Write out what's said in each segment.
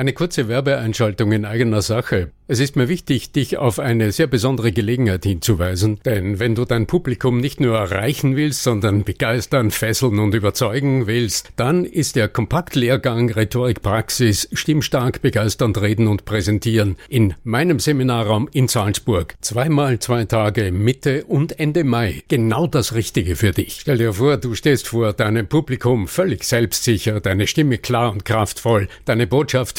Eine kurze Werbeeinschaltung in eigener Sache. Es ist mir wichtig, dich auf eine sehr besondere Gelegenheit hinzuweisen, denn wenn du dein Publikum nicht nur erreichen willst, sondern begeistern, fesseln und überzeugen willst, dann ist der Kompaktlehrgang Rhetorik Praxis Stimmstark begeisternd reden und präsentieren in meinem Seminarraum in Salzburg. Zweimal zwei Tage Mitte und Ende Mai. Genau das Richtige für dich. Stell dir vor, du stehst vor deinem Publikum völlig selbstsicher, deine Stimme klar und kraftvoll, deine Botschaft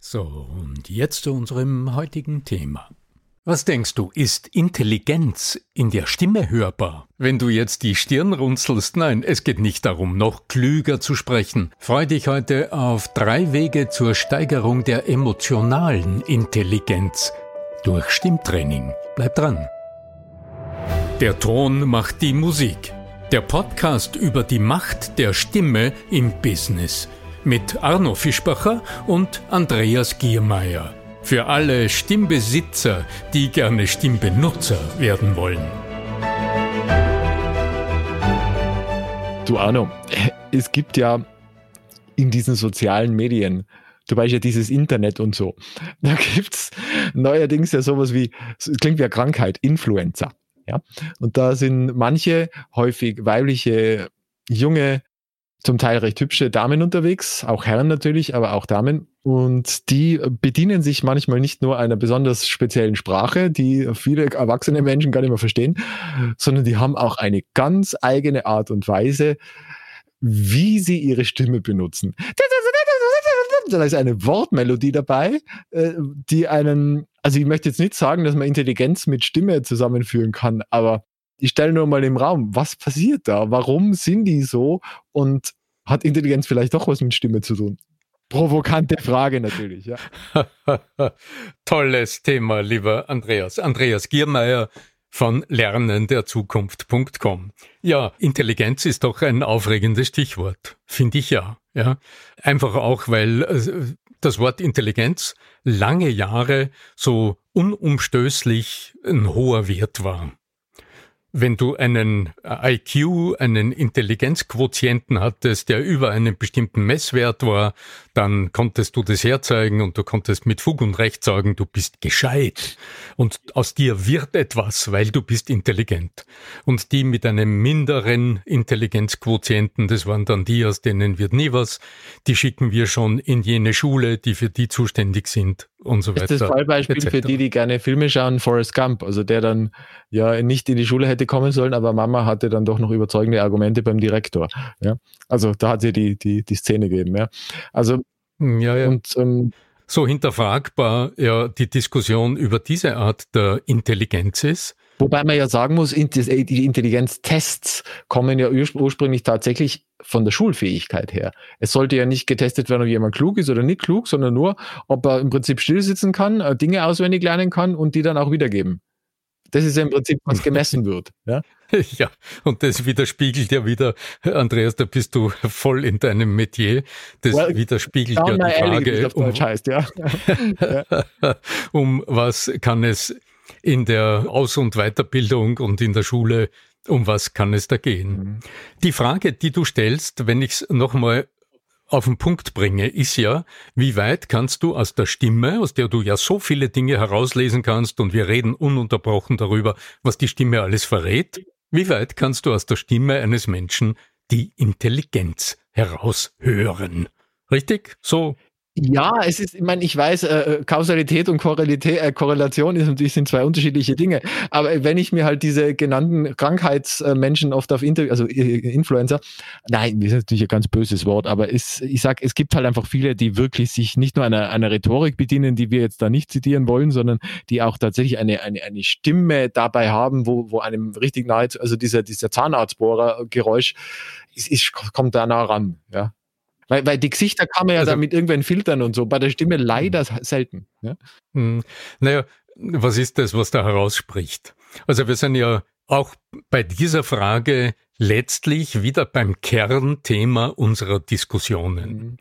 So, und jetzt zu unserem heutigen Thema. Was denkst du, ist Intelligenz in der Stimme hörbar? Wenn du jetzt die Stirn runzelst, nein, es geht nicht darum, noch klüger zu sprechen. Freu dich heute auf drei Wege zur Steigerung der emotionalen Intelligenz durch Stimmtraining. Bleib dran. Der Ton macht die Musik. Der Podcast über die Macht der Stimme im Business mit Arno Fischbacher und Andreas Giermeier. Für alle Stimmbesitzer, die gerne Stimmbenutzer werden wollen. Du Arno, es gibt ja in diesen sozialen Medien, weißt ja dieses Internet und so, da gibt es neuerdings ja sowas wie, klingt wie eine Krankheit, Influencer. Ja? Und da sind manche, häufig weibliche, junge zum Teil recht hübsche Damen unterwegs, auch Herren natürlich, aber auch Damen. Und die bedienen sich manchmal nicht nur einer besonders speziellen Sprache, die viele erwachsene Menschen gar nicht mehr verstehen, sondern die haben auch eine ganz eigene Art und Weise, wie sie ihre Stimme benutzen. Da ist eine Wortmelodie dabei, äh, die einen, also ich möchte jetzt nicht sagen, dass man Intelligenz mit Stimme zusammenführen kann, aber ich stelle nur mal im Raum, was passiert da? Warum sind die so? Und hat Intelligenz vielleicht doch was mit Stimme zu tun? Provokante Frage natürlich, ja. Tolles Thema, lieber Andreas. Andreas Giermeier von lernenderzukunft.com. Ja, Intelligenz ist doch ein aufregendes Stichwort, finde ich ja. Ja, einfach auch, weil äh, das Wort Intelligenz lange Jahre so unumstößlich ein hoher Wert war. Wenn du einen äh, IQ, einen Intelligenzquotienten hattest, der über einen bestimmten Messwert war, dann konntest du das herzeigen und du konntest mit Fug und Recht sagen, du bist gescheit. Und aus dir wird etwas, weil du bist intelligent. Und die mit einem minderen Intelligenzquotienten, das waren dann die, aus denen wird nie was, die schicken wir schon in jene Schule, die für die zuständig sind und so weiter. Das ist das Fallbeispiel für die, die gerne Filme schauen, Forrest Gump, also der dann ja nicht in die Schule hätte kommen sollen, aber Mama hatte dann doch noch überzeugende Argumente beim Direktor. Ja, also da hat sie die, die, die Szene gegeben. Ja, also hm, ja, ja. Und, ähm, so hinterfragbar ja die Diskussion über diese Art der Intelligenz ist. Wobei man ja sagen muss, die Intelligenztests kommen ja ursprünglich tatsächlich von der Schulfähigkeit her. Es sollte ja nicht getestet werden, ob jemand klug ist oder nicht klug, sondern nur, ob er im Prinzip stillsitzen kann, äh, Dinge auswendig lernen kann und die dann auch wiedergeben. Das ist ja im Prinzip, was gemessen wird. Ja? ja, und das widerspiegelt ja wieder, Andreas, da bist du voll in deinem Metier. Das well, widerspiegelt ja die Frage, um, heißt, ja. um was kann es in der Aus- und Weiterbildung und in der Schule, um was kann es da gehen? Mhm. Die Frage, die du stellst, wenn ich es nochmal auf den Punkt bringe, ist ja, wie weit kannst du aus der Stimme, aus der du ja so viele Dinge herauslesen kannst und wir reden ununterbrochen darüber, was die Stimme alles verrät, wie weit kannst du aus der Stimme eines Menschen die Intelligenz heraushören? Richtig? So ja, es ist, ich meine, ich weiß, äh, äh Kausalität und Korrelität, äh, Korrelation ist natürlich sind zwei unterschiedliche Dinge. Aber wenn ich mir halt diese genannten Krankheitsmenschen oft auf Interview, also äh, Influencer, nein, das ist natürlich ein ganz böses Wort, aber es, ich sag, es gibt halt einfach viele, die wirklich sich nicht nur einer, einer Rhetorik bedienen, die wir jetzt da nicht zitieren wollen, sondern die auch tatsächlich eine, eine, eine Stimme dabei haben, wo, wo einem richtig nahe, also dieser, dieser Zahnarztbohrer-Geräusch, ist, ist, kommt da nah ran, ja. Weil, weil die Gesichter kann man ja also, dann mit irgendwelchen Filtern und so, bei der Stimme leider selten. Ja? Hm. Naja, was ist das, was da herausspricht? Also wir sind ja auch bei dieser Frage letztlich wieder beim Kernthema unserer Diskussionen. Mhm.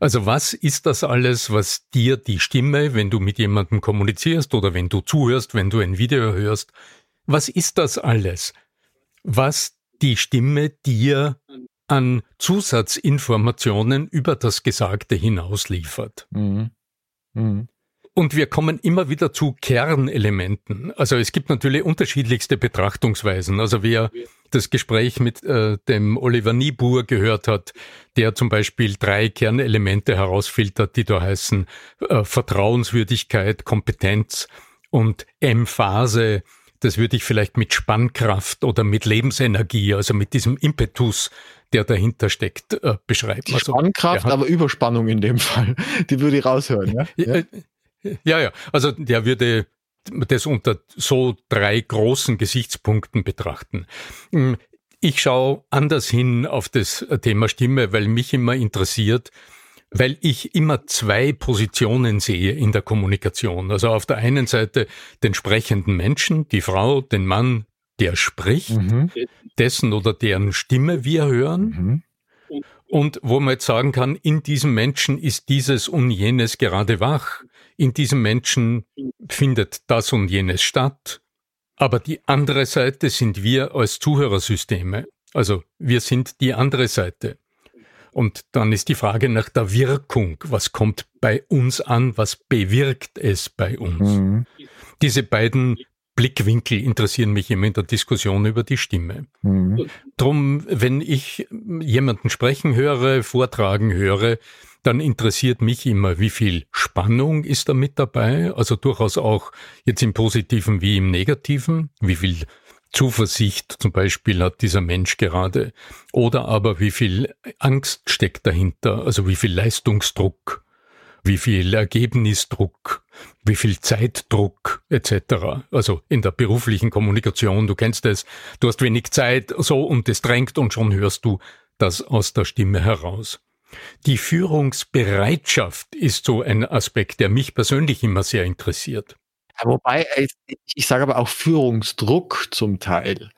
Also was ist das alles, was dir die Stimme, wenn du mit jemandem kommunizierst oder wenn du zuhörst, wenn du ein Video hörst, was ist das alles, was die Stimme dir an Zusatzinformationen über das Gesagte hinaus liefert. Mhm. Mhm. Und wir kommen immer wieder zu Kernelementen. Also es gibt natürlich unterschiedlichste Betrachtungsweisen. Also wer das Gespräch mit äh, dem Oliver Niebuhr gehört hat, der zum Beispiel drei Kernelemente herausfiltert, die da heißen äh, Vertrauenswürdigkeit, Kompetenz und Emphase, das würde ich vielleicht mit Spannkraft oder mit Lebensenergie, also mit diesem Impetus, der dahinter steckt, äh, beschreiben. Die also, Spannkraft, aber Überspannung in dem Fall. Die würde ich raushören. Ja, ja, ja. ja. Also der würde das unter so drei großen Gesichtspunkten betrachten. Hm, ich schaue anders hin auf das Thema Stimme, weil mich immer interessiert, weil ich immer zwei Positionen sehe in der Kommunikation. Also auf der einen Seite den sprechenden Menschen, die Frau, den Mann, der spricht, mhm. dessen oder deren Stimme wir hören. Mhm. Und wo man jetzt sagen kann, in diesem Menschen ist dieses und jenes gerade wach, in diesem Menschen findet das und jenes statt. Aber die andere Seite sind wir als Zuhörersysteme. Also wir sind die andere Seite. Und dann ist die Frage nach der Wirkung. Was kommt bei uns an? Was bewirkt es bei uns? Mhm. Diese beiden Blickwinkel interessieren mich immer in der Diskussion über die Stimme. Mhm. Drum, wenn ich jemanden sprechen höre, vortragen höre, dann interessiert mich immer, wie viel Spannung ist da mit dabei, also durchaus auch jetzt im Positiven wie im Negativen, wie viel Zuversicht zum Beispiel hat dieser Mensch gerade. Oder aber wie viel Angst steckt dahinter, also wie viel Leistungsdruck, wie viel Ergebnisdruck, wie viel Zeitdruck etc. Also in der beruflichen Kommunikation, du kennst es, du hast wenig Zeit, so und es drängt und schon hörst du das aus der Stimme heraus. Die Führungsbereitschaft ist so ein Aspekt, der mich persönlich immer sehr interessiert. Wobei, ich, ich sage aber auch Führungsdruck zum Teil.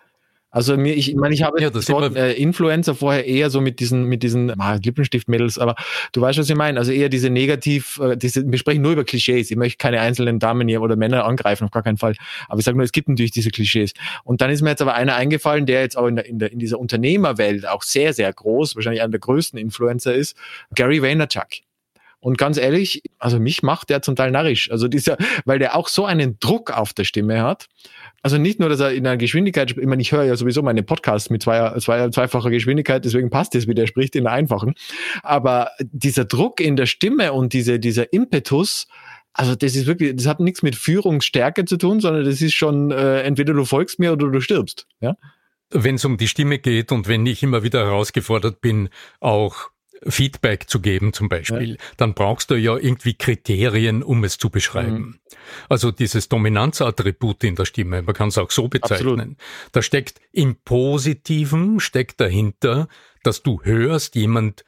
Also mir, ich, ich meine, ich habe ja, das Wort, äh, Influencer vorher eher so mit diesen, mit diesen ah, Lippenstift-Mädels, aber du weißt, was ich meine. Also eher diese negativ, äh, diese, wir sprechen nur über Klischees. Ich möchte keine einzelnen Damen hier oder Männer angreifen, auf gar keinen Fall. Aber ich sage nur, es gibt natürlich diese Klischees. Und dann ist mir jetzt aber einer eingefallen, der jetzt auch in, der, in, der, in dieser Unternehmerwelt auch sehr, sehr groß, wahrscheinlich einer der größten Influencer ist, Gary Vaynerchuk. Und ganz ehrlich, also mich macht der zum Teil narrisch. Also dieser, weil der auch so einen Druck auf der Stimme hat. Also nicht nur, dass er in einer Geschwindigkeit, ich meine, ich höre ja sowieso meine Podcasts mit zwei, zwei, zweifacher Geschwindigkeit, deswegen passt es, wie der spricht in der einfachen. Aber dieser Druck in der Stimme und diese, dieser Impetus, also das ist wirklich, das hat nichts mit Führungsstärke zu tun, sondern das ist schon, äh, entweder du folgst mir oder du stirbst. Ja? Wenn es um die Stimme geht und wenn ich immer wieder herausgefordert bin, auch Feedback zu geben zum Beispiel, ja. dann brauchst du ja irgendwie Kriterien, um es zu beschreiben. Mhm. Also dieses Dominanzattribut in der Stimme, man kann es auch so bezeichnen. Absolut. Da steckt im Positiven, steckt dahinter, dass du hörst, jemand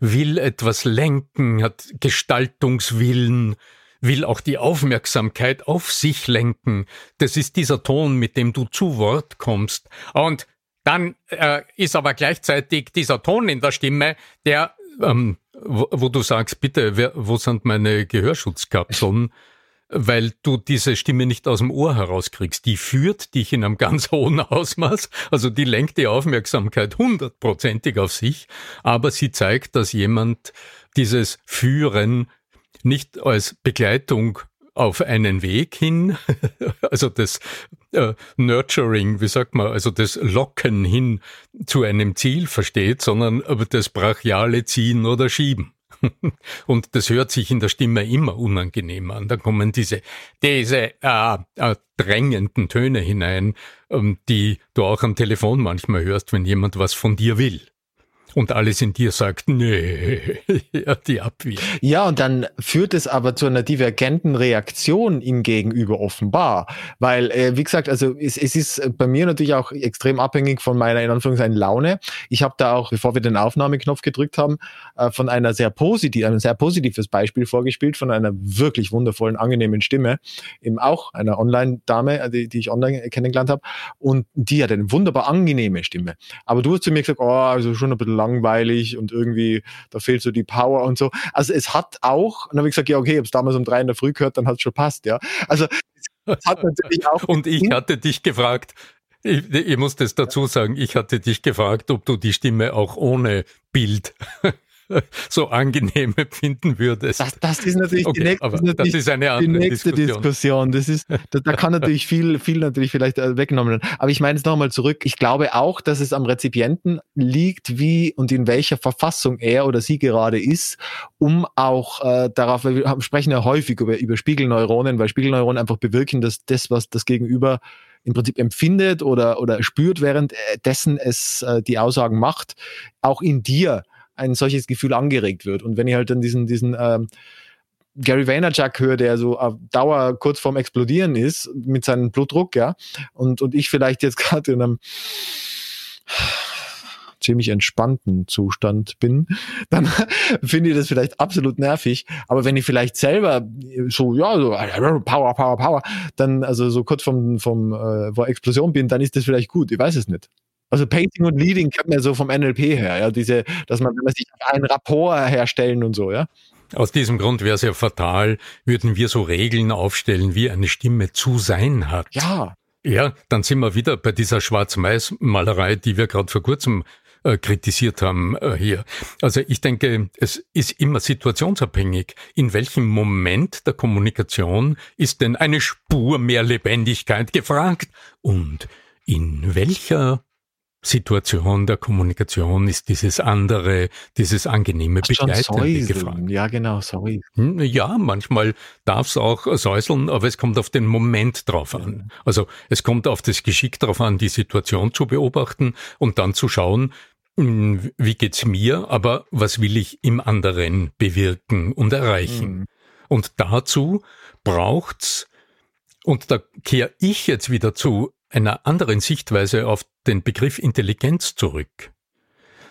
will etwas lenken, hat Gestaltungswillen, will auch die Aufmerksamkeit auf sich lenken. Das ist dieser Ton, mit dem du zu Wort kommst. Und dann äh, ist aber gleichzeitig dieser Ton in der Stimme, der, ähm, wo, wo, du sagst, bitte, wer, wo sind meine Gehörschutzkapseln? weil du diese Stimme nicht aus dem Ohr herauskriegst. Die führt dich in einem ganz hohen Ausmaß, also die lenkt die Aufmerksamkeit hundertprozentig auf sich, aber sie zeigt, dass jemand dieses Führen nicht als Begleitung auf einen Weg hin, also das äh, Nurturing, wie sagt man, also das Locken hin zu einem Ziel versteht, sondern das brachiale Ziehen oder Schieben. Und das hört sich in der Stimme immer unangenehm an. Da kommen diese, diese äh, äh, drängenden Töne hinein, ähm, die du auch am Telefon manchmal hörst, wenn jemand was von dir will und alles in dir sagt, nee, die Abwehr. Ja, und dann führt es aber zu einer divergenten Reaktion ihm gegenüber offenbar. Weil, äh, wie gesagt, also es, es ist bei mir natürlich auch extrem abhängig von meiner, in Anführungszeichen, Laune. Ich habe da auch, bevor wir den Aufnahmeknopf gedrückt haben, äh, von einer sehr positiv, ein sehr positives Beispiel vorgespielt, von einer wirklich wundervollen, angenehmen Stimme, eben auch einer Online-Dame, äh, die, die ich online kennengelernt habe. Und die hat eine wunderbar angenehme Stimme. Aber du hast zu mir gesagt, oh, also schon ein bisschen langweilig und irgendwie, da fehlt so die Power und so. Also es hat auch, und dann habe ich gesagt, ja, okay, ich habe es damals um drei in der Früh gehört, dann hat es schon passt, ja. Also es hat natürlich auch. und ich hatte dich gefragt, ich, ich muss das dazu sagen, ich hatte dich gefragt, ob du die Stimme auch ohne Bild so angenehm empfinden würdest. Das, das ist natürlich, okay, die, nächste, ist natürlich das ist eine andere die nächste Diskussion. Diskussion. Das ist, da, da kann natürlich viel, viel natürlich vielleicht äh, weggenommen werden. Aber ich meine jetzt nochmal zurück. Ich glaube auch, dass es am Rezipienten liegt, wie und in welcher Verfassung er oder sie gerade ist, um auch äh, darauf, wir sprechen ja häufig über, über Spiegelneuronen, weil Spiegelneuronen einfach bewirken, dass das, was das Gegenüber im Prinzip empfindet oder, oder spürt, währenddessen es äh, die Aussagen macht, auch in dir ein solches Gefühl angeregt wird. Und wenn ich halt dann diesen, diesen ähm, Gary Vaynerchuk höre, der so auf Dauer kurz vorm Explodieren ist mit seinem Blutdruck, ja, und, und ich vielleicht jetzt gerade in einem ziemlich entspannten Zustand bin, dann finde ich das vielleicht absolut nervig. Aber wenn ich vielleicht selber so, ja, so Power, Power, Power, dann also so kurz vom, vom äh, vor Explosion bin, dann ist das vielleicht gut. Ich weiß es nicht. Also Painting und Leading kennt man so vom NLP her, ja, diese, dass man, wenn man sich einen Rapport herstellen und so, ja. Aus diesem Grund wäre es ja fatal, würden wir so Regeln aufstellen, wie eine Stimme zu sein hat. Ja. Ja, dann sind wir wieder bei dieser Schwarz-Mais-Malerei, die wir gerade vor kurzem äh, kritisiert haben äh, hier. Also ich denke, es ist immer situationsabhängig. In welchem Moment der Kommunikation ist denn eine Spur mehr Lebendigkeit gefragt? Und in welcher Situation der Kommunikation ist dieses andere, dieses angenehme Begleitende gefragt. Ja, genau, sorry. Hm, ja, manchmal darf es auch säuseln, aber es kommt auf den Moment drauf an. Also es kommt auf das Geschick drauf an, die Situation zu beobachten und dann zu schauen, hm, wie geht's mir, aber was will ich im anderen bewirken und erreichen? Mhm. Und dazu braucht's, und da kehre ich jetzt wieder zu einer anderen Sichtweise auf den Begriff Intelligenz zurück.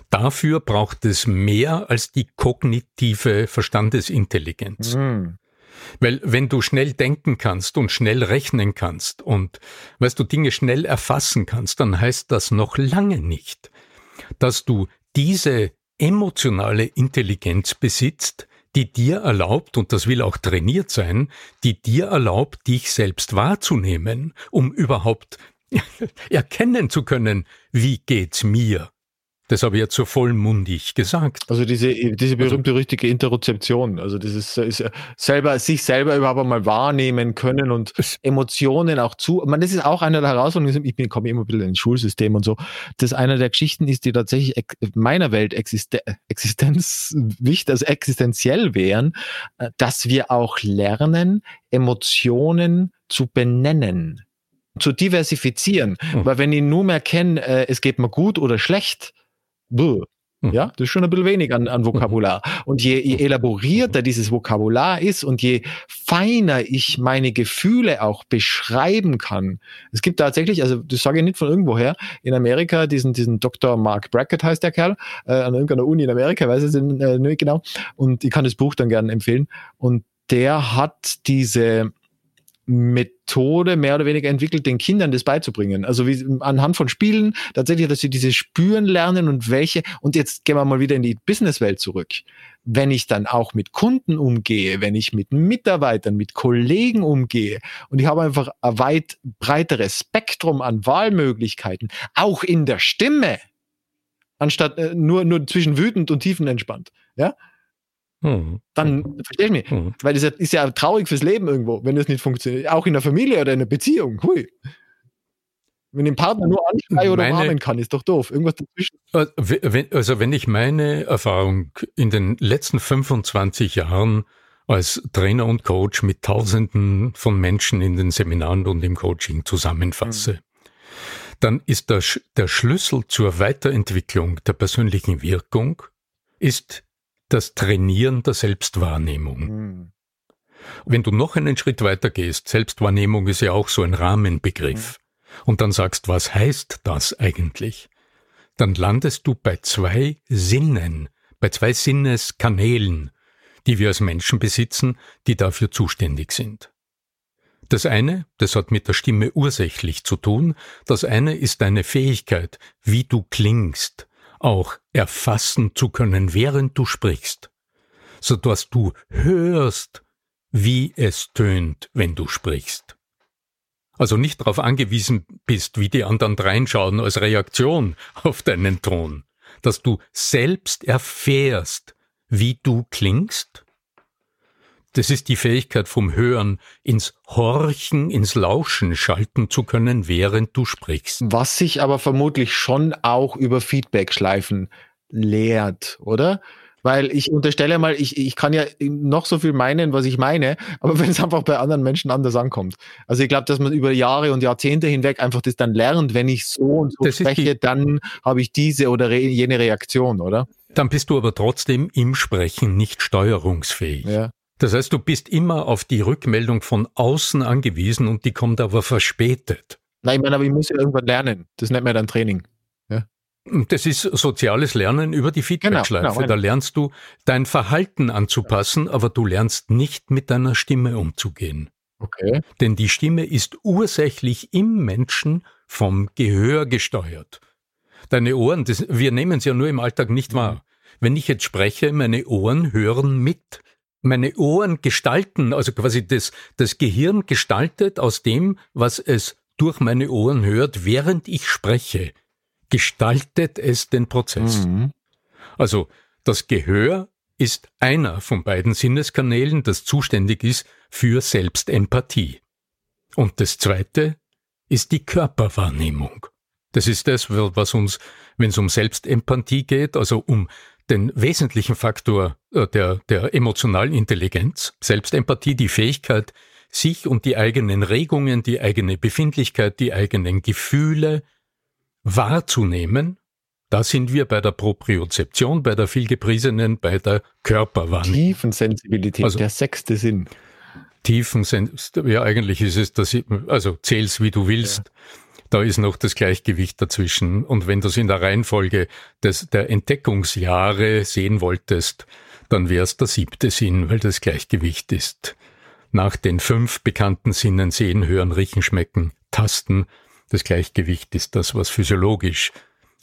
Dafür braucht es mehr als die kognitive Verstandesintelligenz. Mhm. Weil wenn du schnell denken kannst und schnell rechnen kannst und, weißt du, Dinge schnell erfassen kannst, dann heißt das noch lange nicht, dass du diese emotionale Intelligenz besitzt, die dir erlaubt, und das will auch trainiert sein, die dir erlaubt, dich selbst wahrzunehmen, um überhaupt erkennen zu können, wie geht's mir. Das habe ich jetzt so vollmundig gesagt. Also diese, diese also berühmte richtige Interozeption, also dieses ist selber, sich selber überhaupt einmal wahrnehmen können und Emotionen auch zu. Man, das ist auch eine der Herausforderungen. Ich bin, komme immer ein bisschen ins Schulsystem und so. Das ist eine der Geschichten ist, die tatsächlich meiner Welt Existen Existenz wichtig, also existenziell wären, äh, dass wir auch lernen, Emotionen zu benennen zu diversifizieren. Mhm. Weil wenn ich nur mehr kenne, äh, es geht mir gut oder schlecht, buh, hm. ja, das ist schon ein bisschen wenig an, an Vokabular. Und je, je elaborierter dieses Vokabular ist und je feiner ich meine Gefühle auch beschreiben kann. Es gibt tatsächlich, also das sage ich nicht von irgendwoher, in Amerika diesen, diesen Dr. Mark Brackett heißt der Kerl, äh, an irgendeiner Uni in Amerika, weiß ich äh, nicht genau. Und ich kann das Buch dann gerne empfehlen. Und der hat diese Methode mehr oder weniger entwickelt, den Kindern das beizubringen. Also wie anhand von Spielen tatsächlich, dass sie diese spüren lernen und welche. Und jetzt gehen wir mal wieder in die Businesswelt zurück. Wenn ich dann auch mit Kunden umgehe, wenn ich mit Mitarbeitern, mit Kollegen umgehe und ich habe einfach ein weit breiteres Spektrum an Wahlmöglichkeiten, auch in der Stimme, anstatt äh, nur, nur zwischen wütend und tiefenentspannt. Ja, hm. Dann verstehst du mich? Hm. Weil das ist ja traurig fürs Leben irgendwo, wenn das nicht funktioniert. Auch in der Familie oder in einer Beziehung. Hui. Wenn ich den Partner nur anschreien oder meine, warnen kann, ist doch doof. Irgendwas dazwischen. Äh, also wenn ich meine Erfahrung in den letzten 25 Jahren als Trainer und Coach mit Tausenden von Menschen in den Seminaren und im Coaching zusammenfasse, mhm. dann ist der, der Schlüssel zur Weiterentwicklung der persönlichen Wirkung ist das Trainieren der Selbstwahrnehmung. Mhm. Wenn du noch einen Schritt weiter gehst, Selbstwahrnehmung ist ja auch so ein Rahmenbegriff, mhm. und dann sagst, was heißt das eigentlich? Dann landest du bei zwei Sinnen, bei zwei Sinneskanälen, die wir als Menschen besitzen, die dafür zuständig sind. Das eine, das hat mit der Stimme ursächlich zu tun, das eine ist deine Fähigkeit, wie du klingst, auch erfassen zu können, während du sprichst, so dass du hörst, wie es tönt, wenn du sprichst. Also nicht darauf angewiesen bist, wie die anderen reinschauen als Reaktion auf deinen Ton, dass du selbst erfährst, wie du klingst das ist die Fähigkeit vom Hören ins Horchen, ins Lauschen schalten zu können, während du sprichst. Was sich aber vermutlich schon auch über Feedback-Schleifen lehrt, oder? Weil ich unterstelle mal, ich, ich kann ja noch so viel meinen, was ich meine, aber wenn es einfach bei anderen Menschen anders ankommt. Also ich glaube, dass man über Jahre und Jahrzehnte hinweg einfach das dann lernt, wenn ich so und so das spreche, dann habe ich diese oder jene Reaktion, oder? Dann bist du aber trotzdem im Sprechen nicht steuerungsfähig. Ja. Das heißt, du bist immer auf die Rückmeldung von außen angewiesen und die kommt aber verspätet. Nein, ich meine, aber ich muss ja irgendwann lernen. Das nennt man dann Training. Ja. Das ist soziales Lernen über die Feedbackschleife. Genau, genau, da lernst du dein Verhalten anzupassen, aber du lernst nicht mit deiner Stimme umzugehen. Okay. Denn die Stimme ist ursächlich im Menschen vom Gehör gesteuert. Deine Ohren, das, wir nehmen es ja nur im Alltag nicht wahr. Mhm. Wenn ich jetzt spreche, meine Ohren hören mit meine Ohren gestalten, also quasi das, das Gehirn gestaltet aus dem, was es durch meine Ohren hört, während ich spreche, gestaltet es den Prozess. Mhm. Also das Gehör ist einer von beiden Sinneskanälen, das zuständig ist für Selbstempathie. Und das zweite ist die Körperwahrnehmung. Das ist das, was uns, wenn es um Selbstempathie geht, also um den wesentlichen Faktor äh, der, der emotionalen Intelligenz, Selbstempathie, die Fähigkeit, sich und die eigenen Regungen, die eigene Befindlichkeit, die eigenen Gefühle wahrzunehmen, da sind wir bei der Propriozeption, bei der vielgepriesenen, bei der Körperwahrnehmung. Tiefensensibilität, also, der sechste Sinn. Tiefensensibilität, ja eigentlich ist es, dass ich, also zähl's wie du willst. Ja da ist noch das Gleichgewicht dazwischen. Und wenn du es in der Reihenfolge des, der Entdeckungsjahre sehen wolltest, dann wäre es der siebte Sinn, weil das Gleichgewicht ist. Nach den fünf bekannten Sinnen sehen, hören, riechen, schmecken, tasten, das Gleichgewicht ist das, was physiologisch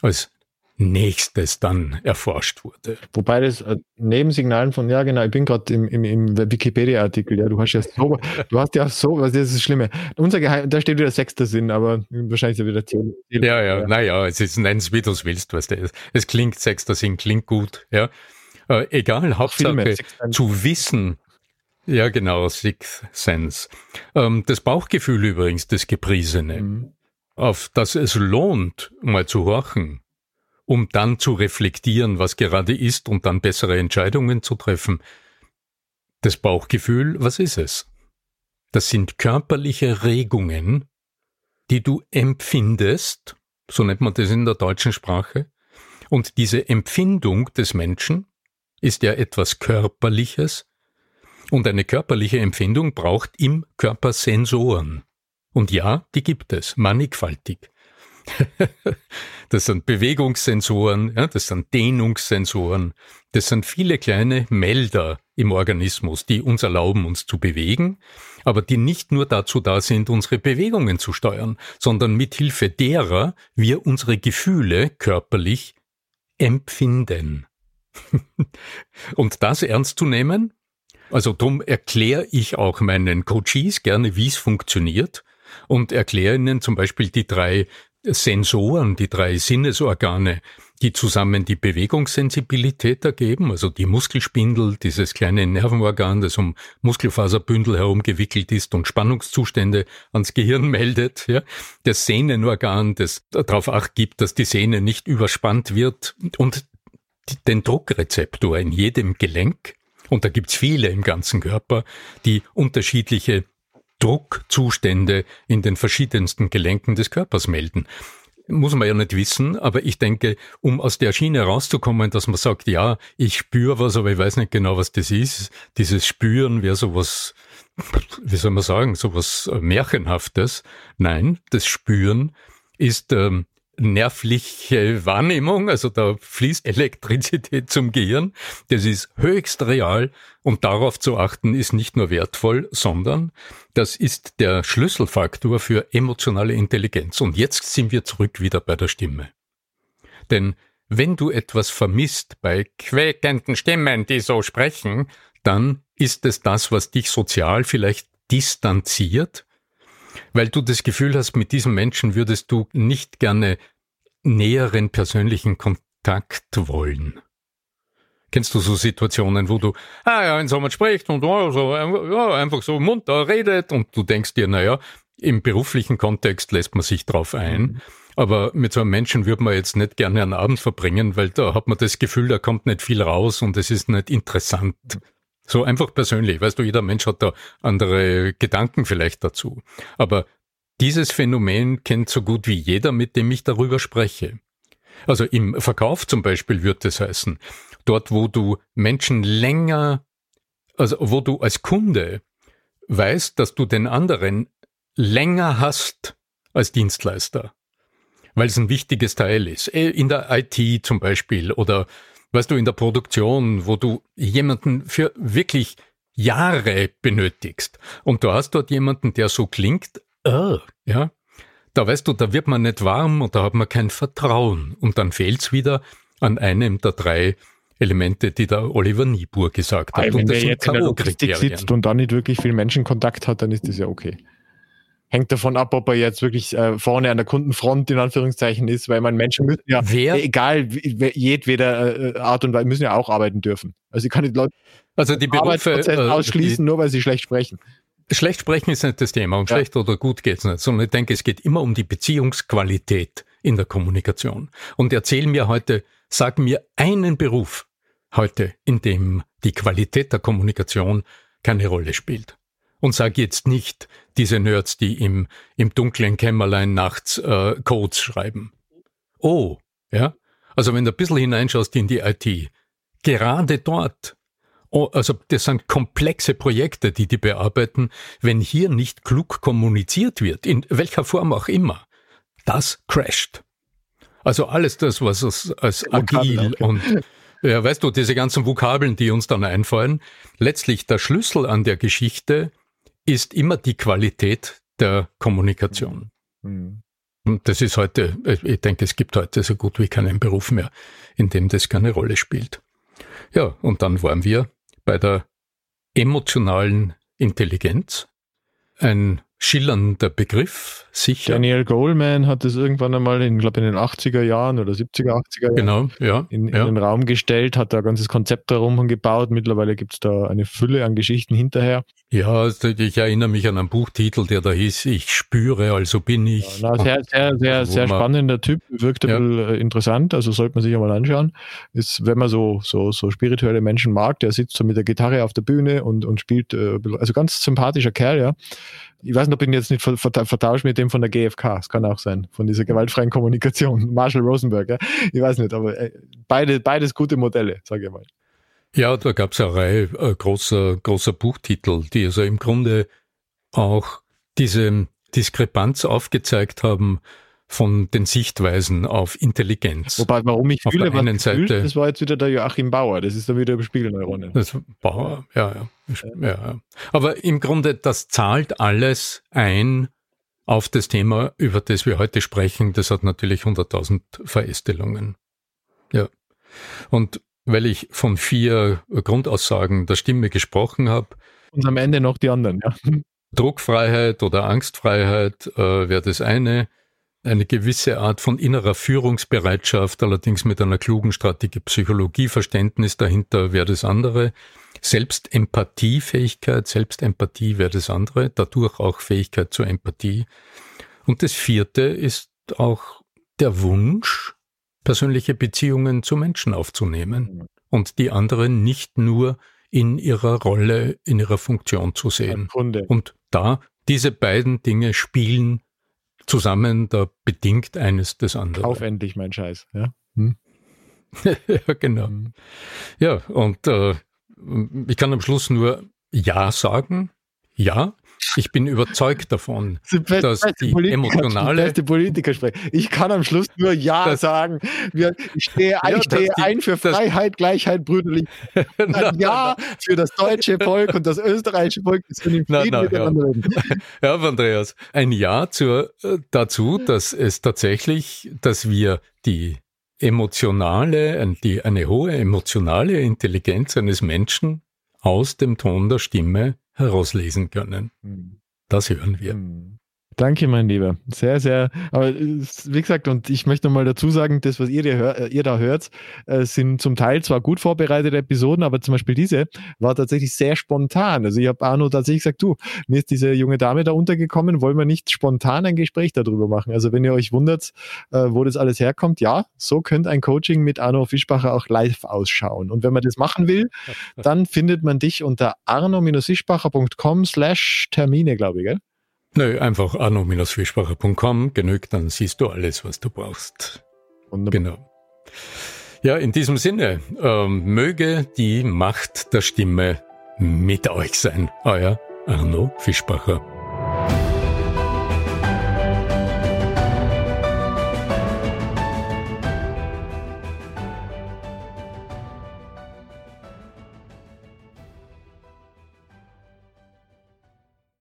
als nächstes dann erforscht wurde. Wobei das äh, Nebensignalen von, ja genau, ich bin gerade im, im, im Wikipedia-Artikel, ja, du hast ja so, du hast ja so, was ist das Schlimme. Unser Geheim, da steht wieder sechster Sinn, aber wahrscheinlich ist ja wieder zehn. Ja, ja, ja. naja, es ist, nenn es wie du es willst, was der ist. Es klingt sechster Sinn, klingt gut, ja. Äh, egal, Hauptsache Filme, zu wissen, ja genau, Sixth Sense. Ähm, das Bauchgefühl übrigens, das Gepriesene, mhm. auf das es lohnt, mal zu horchen, um dann zu reflektieren, was gerade ist und dann bessere Entscheidungen zu treffen. Das Bauchgefühl, was ist es? Das sind körperliche Regungen, die du empfindest, so nennt man das in der deutschen Sprache, und diese Empfindung des Menschen ist ja etwas Körperliches, und eine körperliche Empfindung braucht im Körper Sensoren. Und ja, die gibt es, mannigfaltig. das sind Bewegungssensoren, ja, das sind Dehnungssensoren, das sind viele kleine Melder im Organismus, die uns erlauben, uns zu bewegen, aber die nicht nur dazu da sind, unsere Bewegungen zu steuern, sondern mithilfe derer wir unsere Gefühle körperlich empfinden. Und das ernst zu nehmen, also darum erkläre ich auch meinen Coaches gerne, wie es funktioniert und erkläre ihnen zum Beispiel die drei Sensoren, die drei Sinnesorgane, die zusammen die Bewegungssensibilität ergeben, also die Muskelspindel, dieses kleine Nervenorgan, das um Muskelfaserbündel herum gewickelt ist und Spannungszustände ans Gehirn meldet, ja, das Sehnenorgan, das darauf acht gibt, dass die Sehne nicht überspannt wird und den Druckrezeptor in jedem Gelenk, und da gibt's viele im ganzen Körper, die unterschiedliche Druckzustände in den verschiedensten Gelenken des Körpers melden. Muss man ja nicht wissen, aber ich denke, um aus der Schiene rauszukommen, dass man sagt, ja, ich spüre was, aber ich weiß nicht genau, was das ist. Dieses Spüren wäre sowas, wie soll man sagen, sowas Märchenhaftes. Nein, das Spüren ist ähm, nervliche Wahrnehmung, also da fließt Elektrizität zum Gehirn. Das ist höchst real und darauf zu achten ist nicht nur wertvoll, sondern das ist der Schlüsselfaktor für emotionale Intelligenz. Und jetzt sind wir zurück wieder bei der Stimme. Denn wenn du etwas vermisst bei quäkenden Stimmen, die so sprechen, dann ist es das, was dich sozial vielleicht distanziert weil du das Gefühl hast, mit diesem Menschen würdest du nicht gerne näheren persönlichen Kontakt wollen. Kennst du so Situationen, wo du, ah ja, wenn jemand spricht und oh, so, ja, einfach so munter redet und du denkst dir, naja, im beruflichen Kontext lässt man sich drauf ein. Mhm. Aber mit so einem Menschen würde man jetzt nicht gerne einen Abend verbringen, weil da hat man das Gefühl, da kommt nicht viel raus und es ist nicht interessant. So einfach persönlich. Weißt du, jeder Mensch hat da andere Gedanken vielleicht dazu. Aber dieses Phänomen kennt so gut wie jeder, mit dem ich darüber spreche. Also im Verkauf zum Beispiel wird es heißen, dort wo du Menschen länger, also wo du als Kunde weißt, dass du den anderen länger hast als Dienstleister, weil es ein wichtiges Teil ist. Äh, in der IT zum Beispiel oder weißt du, in der Produktion, wo du jemanden für wirklich Jahre benötigst. Und du hast dort jemanden, der so klingt, uh, ja, da weißt du, da wird man nicht warm und da hat man kein Vertrauen. Und dann fehlt's wieder an einem der drei Elemente, die der Oliver Niebuhr gesagt hat. Wenn und der jetzt in der Logistik sitzt und da nicht wirklich viel Menschenkontakt hat, dann ist das ja okay hängt davon ab, ob er jetzt wirklich äh, vorne an der Kundenfront in Anführungszeichen ist, weil man Menschen müssen ja, Wer? egal jedweder äh, Art und Weise, müssen ja auch arbeiten dürfen. Also ich kann die Leute also die Berufe äh, ausschließen, die, nur weil sie schlecht sprechen. Schlecht sprechen ist nicht das Thema und ja. schlecht oder gut geht's nicht, sondern ich denke, es geht immer um die Beziehungsqualität in der Kommunikation. Und erzähl mir heute, sag mir einen Beruf heute, in dem die Qualität der Kommunikation keine Rolle spielt. Und sag jetzt nicht diese Nerds, die im, im dunklen Kämmerlein nachts äh, Codes schreiben. Oh, ja. Also wenn du ein bisschen hineinschaust in die IT, gerade dort, oh, also das sind komplexe Projekte, die die bearbeiten, wenn hier nicht klug kommuniziert wird, in welcher Form auch immer, das crasht. Also alles das, was es als agil okay. und ja, weißt du, diese ganzen Vokabeln, die uns dann einfallen, letztlich der Schlüssel an der Geschichte ist immer die Qualität der Kommunikation. Mhm. Und das ist heute, ich denke, es gibt heute so gut wie keinen Beruf mehr, in dem das keine Rolle spielt. Ja, und dann waren wir bei der emotionalen Intelligenz. Ein schillernder Begriff, sicher. Daniel Goleman hat es irgendwann einmal, in, glaube in den 80er Jahren oder 70er, 80er Jahren genau, ja, in, ja. in den Raum gestellt, hat da ein ganzes Konzept darum gebaut. Mittlerweile gibt es da eine Fülle an Geschichten hinterher. Ja, also ich erinnere mich an einen Buchtitel, der da hieß, ich spüre, also bin ich. Ja, na, sehr, sehr, sehr, sehr spannender Typ, wirkt ein ja. bisschen äh, interessant, also sollte man sich einmal anschauen. Ist, wenn man so, so, so spirituelle Menschen mag, der sitzt so mit der Gitarre auf der Bühne und, und spielt, äh, also ganz sympathischer Kerl, ja. Ich weiß nicht, ob ich ihn jetzt nicht vertausche mit dem von der GfK. Das kann auch sein, von dieser gewaltfreien Kommunikation. Marshall Rosenberg, ja. Ich weiß nicht, aber äh, beide, beides gute Modelle, sage ich mal. Ja, da gab es eine Reihe äh, großer, großer Buchtitel, die also im Grunde auch diese Diskrepanz aufgezeigt haben von den Sichtweisen auf Intelligenz. Wobei, warum ich auf fühle, der einen Seite, das war jetzt wieder der Joachim Bauer. Das ist dann wieder über Spiegelneuronen. das Bauer, ja, ja, ja, ja. Aber im Grunde, das zahlt alles ein auf das Thema, über das wir heute sprechen. Das hat natürlich 100.000 Verästelungen. Ja. Und weil ich von vier Grundaussagen der Stimme gesprochen habe, Und am Ende noch die anderen, ja. Druckfreiheit oder Angstfreiheit äh, wäre das eine. Eine gewisse Art von innerer Führungsbereitschaft, allerdings mit einer klugen Strategie, Psychologieverständnis dahinter wäre das andere. Selbstempathiefähigkeit, Selbstempathie wäre das andere, dadurch auch Fähigkeit zur Empathie. Und das vierte ist auch der Wunsch, persönliche Beziehungen zu Menschen aufzunehmen und die anderen nicht nur in ihrer Rolle, in ihrer Funktion zu sehen. Und da, diese beiden Dinge spielen zusammen, da bedingt eines das andere. Kauf endlich mein Scheiß. Ja. Hm. ja, genau. Hm. Ja, und äh, ich kann am Schluss nur Ja sagen. Ja, ich bin überzeugt davon, beste- dass die Politiker- emotionale- beste Politiker sprechen. Ich kann am Schluss nur Ja Das- sagen. Wir, ich stehe, ein, Ja, ich stehe die- ein für Freiheit, Gleichheit, Brüderlich. Ein Ja für das deutsche Volk und das österreichische Volk. Das Nein, Frieden nein, miteinander. Ja, Andreas, ein Ja zur, äh, dazu, dass es tatsächlich, dass wir die emotionale, die, eine hohe emotionale Intelligenz eines Menschen aus dem Ton der Stimme herauslesen können. Hm. Das hören wir. Danke, mein Lieber. Sehr, sehr. Aber äh, wie gesagt, und ich möchte nochmal dazu sagen, das, was ihr, da hör- äh, ihr da hört, äh, sind zum Teil zwar gut vorbereitete Episoden, aber zum Beispiel diese war tatsächlich sehr spontan. Also ich habe Arno tatsächlich gesagt, du, mir ist diese junge Dame da untergekommen, wollen wir nicht spontan ein Gespräch darüber machen? Also wenn ihr euch wundert, wo das alles herkommt, ja, so könnte ein Coaching mit Arno Fischbacher auch live ausschauen. Und wenn man das machen will, dann findet man dich unter arno-fischbacher.com slash Termine, glaube ich, gell? Nö, einfach arno-fischbacher.com genügt, dann siehst du alles, was du brauchst. Wunderbar. Genau. Ja, in diesem Sinne, ähm, möge die Macht der Stimme mit euch sein. Euer Arno Fischbacher.